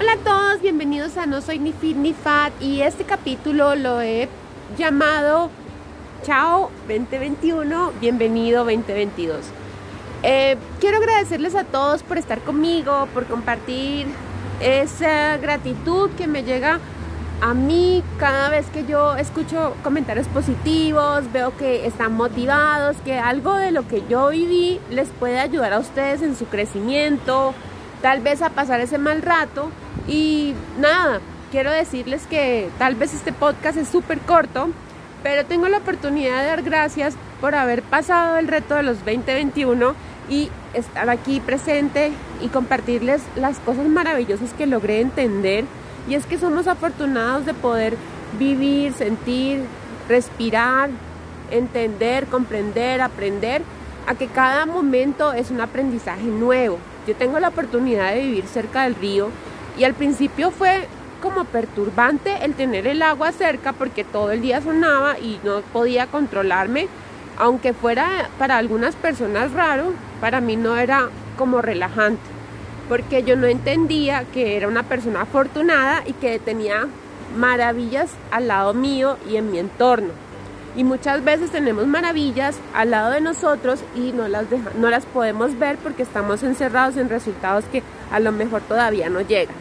Hola a todos, bienvenidos a No Soy Ni Fit ni Fat y este capítulo lo he llamado Chao 2021, bienvenido 2022. Eh, quiero agradecerles a todos por estar conmigo, por compartir esa gratitud que me llega a mí cada vez que yo escucho comentarios positivos, veo que están motivados, que algo de lo que yo viví les puede ayudar a ustedes en su crecimiento, tal vez a pasar ese mal rato. Y nada, quiero decirles que tal vez este podcast es súper corto, pero tengo la oportunidad de dar gracias por haber pasado el reto de los 2021 y estar aquí presente y compartirles las cosas maravillosas que logré entender y es que somos afortunados de poder vivir, sentir, respirar, entender, comprender, aprender, a que cada momento es un aprendizaje nuevo. Yo tengo la oportunidad de vivir cerca del río y al principio fue como perturbante el tener el agua cerca porque todo el día sonaba y no podía controlarme. Aunque fuera para algunas personas raro, para mí no era como relajante porque yo no entendía que era una persona afortunada y que tenía maravillas al lado mío y en mi entorno. Y muchas veces tenemos maravillas al lado de nosotros y no las, no las podemos ver porque estamos encerrados en resultados que a lo mejor todavía no llegan.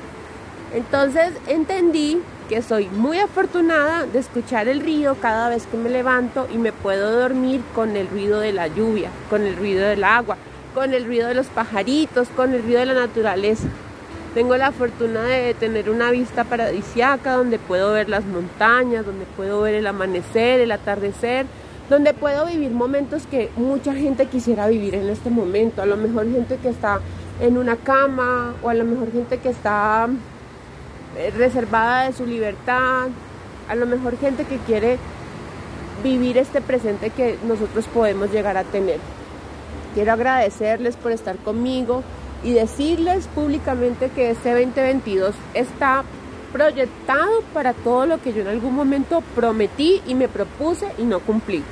Entonces entendí que soy muy afortunada de escuchar el río cada vez que me levanto y me puedo dormir con el ruido de la lluvia, con el ruido del agua, con el ruido de los pajaritos, con el ruido de la naturaleza. Tengo la fortuna de tener una vista paradisiaca donde puedo ver las montañas, donde puedo ver el amanecer, el atardecer, donde puedo vivir momentos que mucha gente quisiera vivir en este momento. A lo mejor gente que está en una cama o a lo mejor gente que está eh, reservada de su libertad, a lo mejor gente que quiere vivir este presente que nosotros podemos llegar a tener. Quiero agradecerles por estar conmigo y decirles públicamente que este 2022 está proyectado para todo lo que yo en algún momento prometí y me propuse y no cumplí.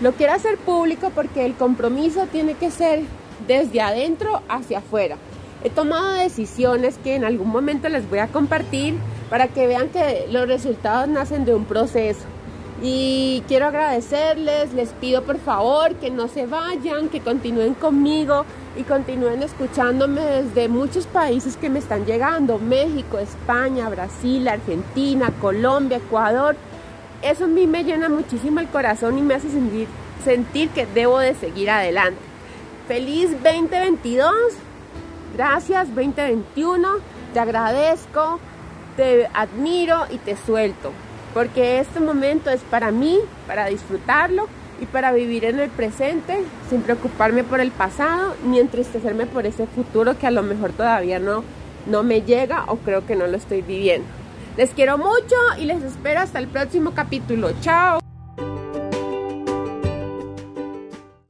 Lo quiero hacer público porque el compromiso tiene que ser desde adentro hacia afuera. He tomado decisiones que en algún momento les voy a compartir para que vean que los resultados nacen de un proceso. Y quiero agradecerles, les pido por favor que no se vayan, que continúen conmigo y continúen escuchándome desde muchos países que me están llegando, México, España, Brasil, Argentina, Colombia, Ecuador. Eso a mí me llena muchísimo el corazón y me hace sentir, que debo de seguir adelante. Feliz 2022, gracias 2021, te agradezco, te admiro y te suelto porque este momento es para mí, para disfrutarlo y para vivir en el presente sin preocuparme por el pasado ni entristecerme por ese futuro que a lo mejor todavía no, no me llega o creo que no lo estoy viviendo. Les quiero mucho y les espero hasta el próximo capítulo. Chao.